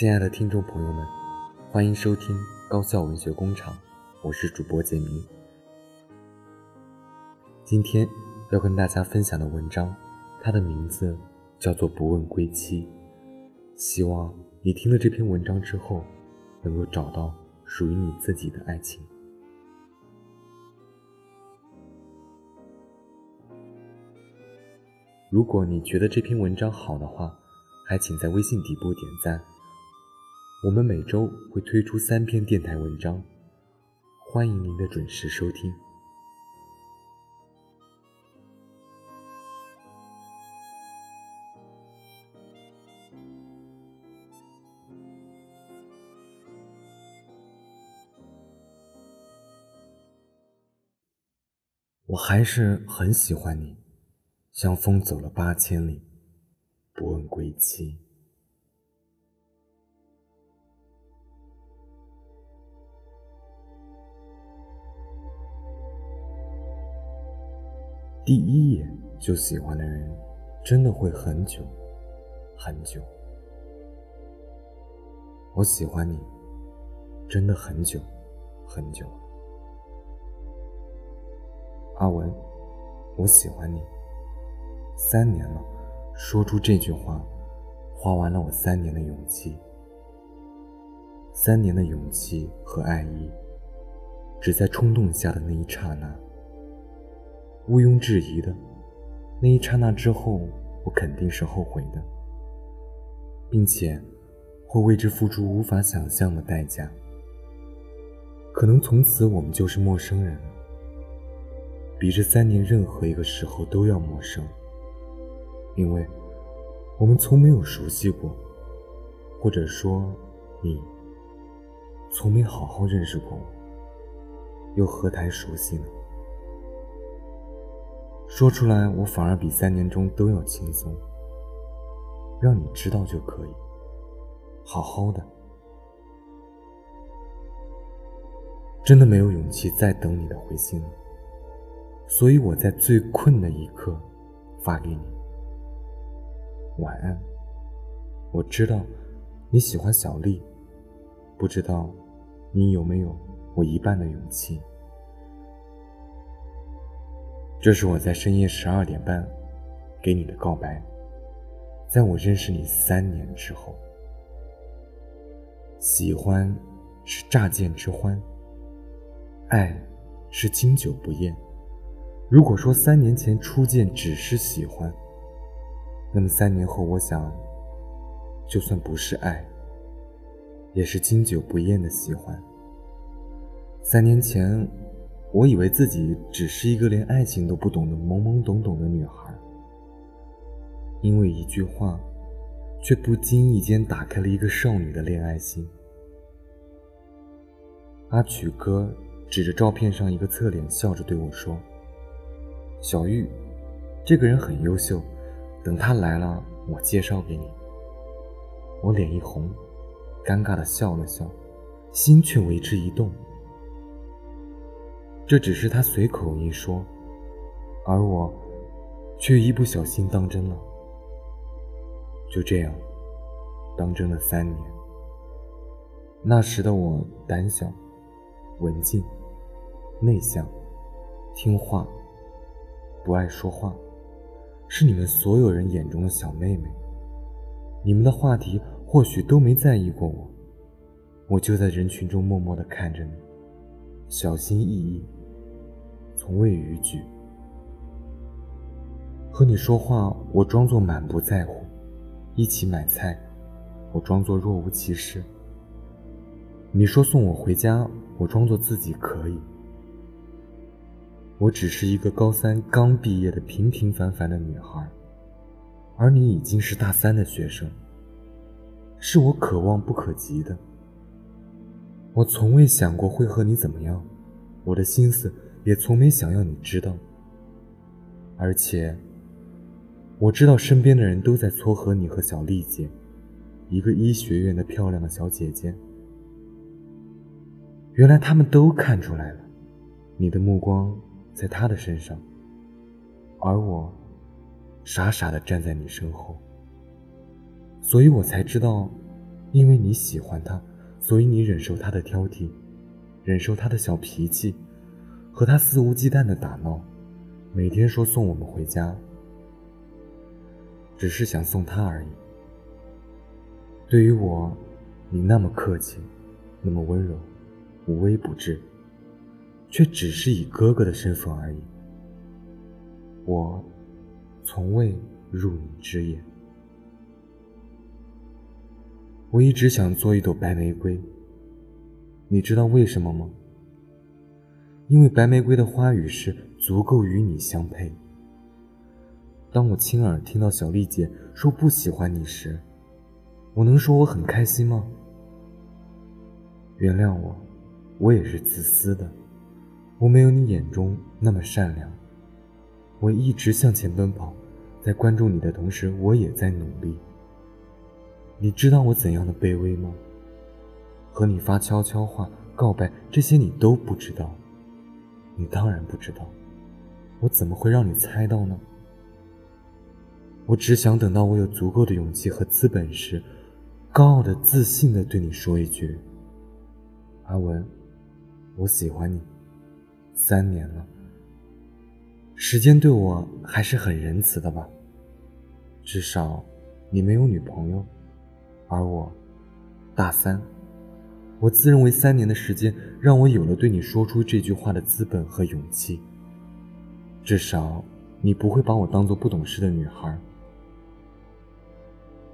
亲爱的听众朋友们，欢迎收听高校文学工厂，我是主播简明。今天要跟大家分享的文章，它的名字叫做《不问归期》。希望你听了这篇文章之后，能够找到属于你自己的爱情。如果你觉得这篇文章好的话，还请在微信底部点赞。我们每周会推出三篇电台文章，欢迎您的准时收听。我还是很喜欢你。像风走了八千里，不问归期。第一眼就喜欢的人，真的会很久很久。我喜欢你，真的很久很久。阿文，我喜欢你。三年了，说出这句话，花完了我三年的勇气。三年的勇气和爱意，只在冲动下的那一刹那。毋庸置疑的，那一刹那之后，我肯定是后悔的，并且会为之付出无法想象的代价。可能从此我们就是陌生人了，比这三年任何一个时候都要陌生。因为我们从没有熟悉过，或者说，你从没好好认识过我，又何谈熟悉呢？说出来，我反而比三年中都要轻松。让你知道就可以，好好的。真的没有勇气再等你的回信了，所以我在最困的一刻发给你。晚安。我知道你喜欢小丽，不知道你有没有我一半的勇气。这是我在深夜十二点半给你的告白，在我认识你三年之后。喜欢是乍见之欢，爱是经久不厌。如果说三年前初见只是喜欢，那么三年后，我想，就算不是爱，也是经久不厌的喜欢。三年前，我以为自己只是一个连爱情都不懂的懵懵懂懂的女孩，因为一句话，却不经意间打开了一个少女的恋爱心。阿曲哥指着照片上一个侧脸，笑着对我说：“小玉，这个人很优秀。”等他来了，我介绍给你。我脸一红，尴尬的笑了笑，心却为之一动。这只是他随口一说，而我却一不小心当真了。就这样，当真了三年。那时的我胆小、文静、内向、听话，不爱说话。是你们所有人眼中的小妹妹，你们的话题或许都没在意过我，我就在人群中默默地看着你，小心翼翼，从未逾矩。和你说话，我装作满不在乎；一起买菜，我装作若无其事。你说送我回家，我装作自己可以。我只是一个高三刚毕业的平平凡凡的女孩，而你已经是大三的学生，是我可望不可及的。我从未想过会和你怎么样，我的心思也从没想要你知道。而且，我知道身边的人都在撮合你和小丽姐，一个医学院的漂亮的小姐姐。原来他们都看出来了，你的目光。在他的身上，而我傻傻的站在你身后，所以我才知道，因为你喜欢他，所以你忍受他的挑剔，忍受他的小脾气，和他肆无忌惮的打闹，每天说送我们回家，只是想送他而已。对于我，你那么客气，那么温柔，无微不至，却只是以哥哥的身份而已。我从未入你之眼。我一直想做一朵白玫瑰，你知道为什么吗？因为白玫瑰的花语是足够与你相配。当我亲耳听到小丽姐说不喜欢你时，我能说我很开心吗？原谅我，我也是自私的，我没有你眼中那么善良。我一直向前奔跑，在关注你的同时，我也在努力。你知道我怎样的卑微吗？和你发悄悄话、告白，这些你都不知道。你当然不知道，我怎么会让你猜到呢？我只想等到我有足够的勇气和资本时，高傲的、自信的对你说一句：“阿文，我喜欢你。”三年了，时间对我还是很仁慈的吧？至少，你没有女朋友。而我，大三，我自认为三年的时间让我有了对你说出这句话的资本和勇气。至少，你不会把我当做不懂事的女孩。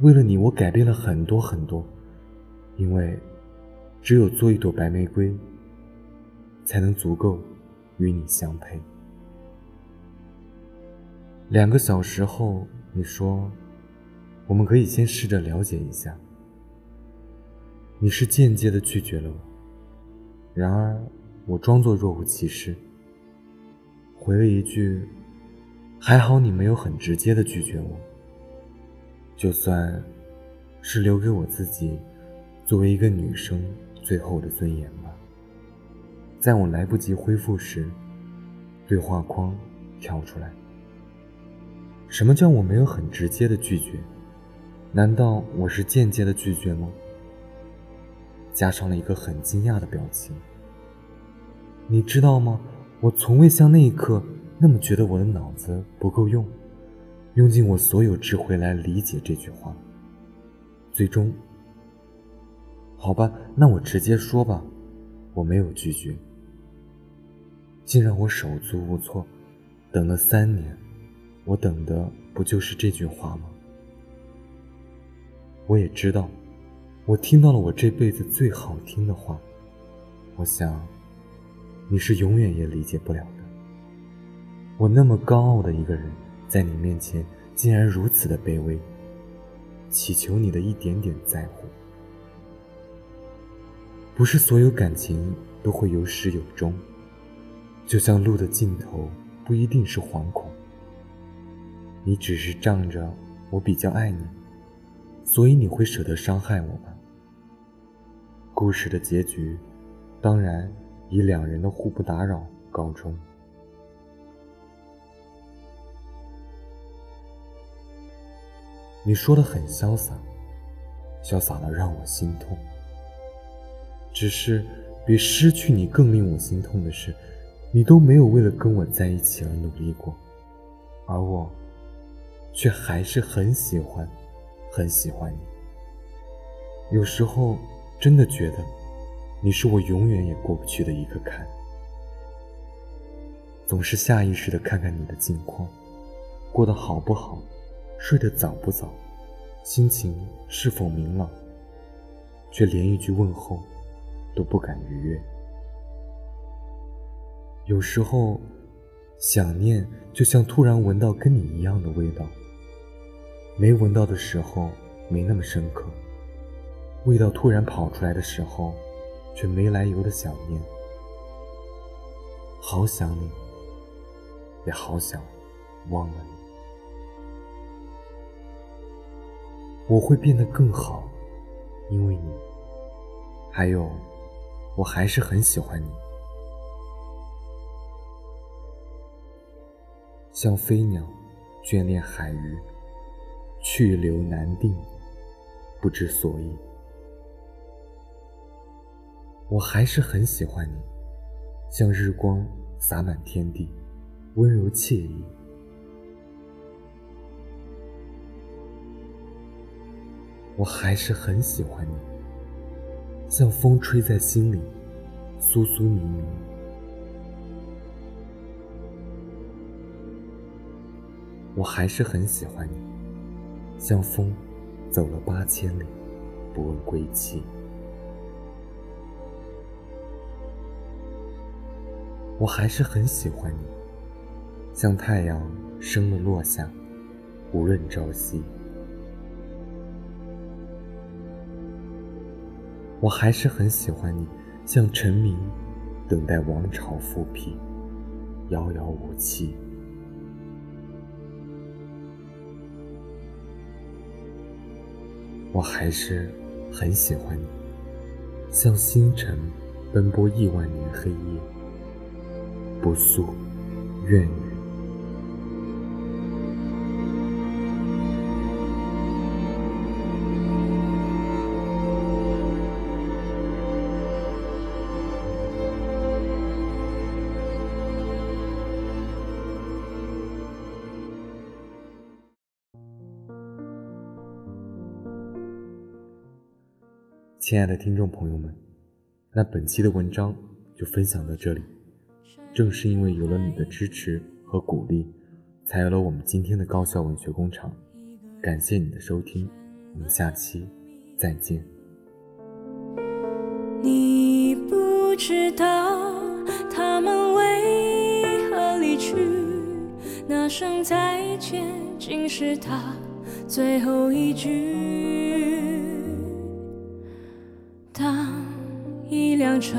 为了你，我改变了很多很多，因为，只有做一朵白玫瑰，才能足够与你相配。两个小时后，你说。我们可以先试着了解一下。你是间接的拒绝了我，然而我装作若无其事，回了一句：“还好你没有很直接的拒绝我。”就算是留给我自己作为一个女生最后的尊严吧。在我来不及恢复时，对话框跳出来：“什么叫我没有很直接的拒绝？”难道我是间接的拒绝吗？加上了一个很惊讶的表情。你知道吗？我从未像那一刻那么觉得我的脑子不够用，用尽我所有智慧来理解这句话。最终，好吧，那我直接说吧，我没有拒绝。竟让我手足无措，等了三年，我等的不就是这句话吗？我也知道，我听到了我这辈子最好听的话。我想，你是永远也理解不了的。我那么高傲的一个人，在你面前竟然如此的卑微，祈求你的一点点在乎。不是所有感情都会有始有终，就像路的尽头不一定是惶恐。你只是仗着我比较爱你。所以你会舍得伤害我吗？故事的结局，当然以两人的互不打扰告终。你说的很潇洒，潇洒的让我心痛。只是比失去你更令我心痛的是，你都没有为了跟我在一起而努力过，而我，却还是很喜欢。很喜欢你，有时候真的觉得你是我永远也过不去的一个坎。总是下意识的看看你的近况，过得好不好，睡得早不早，心情是否明朗，却连一句问候都不敢逾越。有时候想念就像突然闻到跟你一样的味道。没闻到的时候没那么深刻，味道突然跑出来的时候，却没来由的想念。好想你，也好想忘了你。我会变得更好，因为你。还有，我还是很喜欢你，像飞鸟眷恋海鱼。去留难定，不知所以。我还是很喜欢你，像日光洒满天地，温柔惬意。我还是很喜欢你，像风吹在心里，酥酥迷迷。我还是很喜欢你，像风走了八千里，不问归期。我还是很喜欢你，像太阳升了落下，无论朝夕。我还是很喜欢你，像臣民等待王朝复辟，遥遥无期。我还是很喜欢你，像星辰奔波亿万年黑夜。不诉怨语。亲爱的听众朋友们，那本期的文章就分享到这里。正是因为有了你的支持和鼓励，才有了我们今天的高校文学工厂。感谢你的收听，我们下期再见。你不知道他们为何离去，那声再见竟是他最后一句。当一辆车。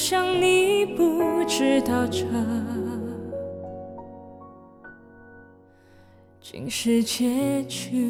想你不知道这竟是结局。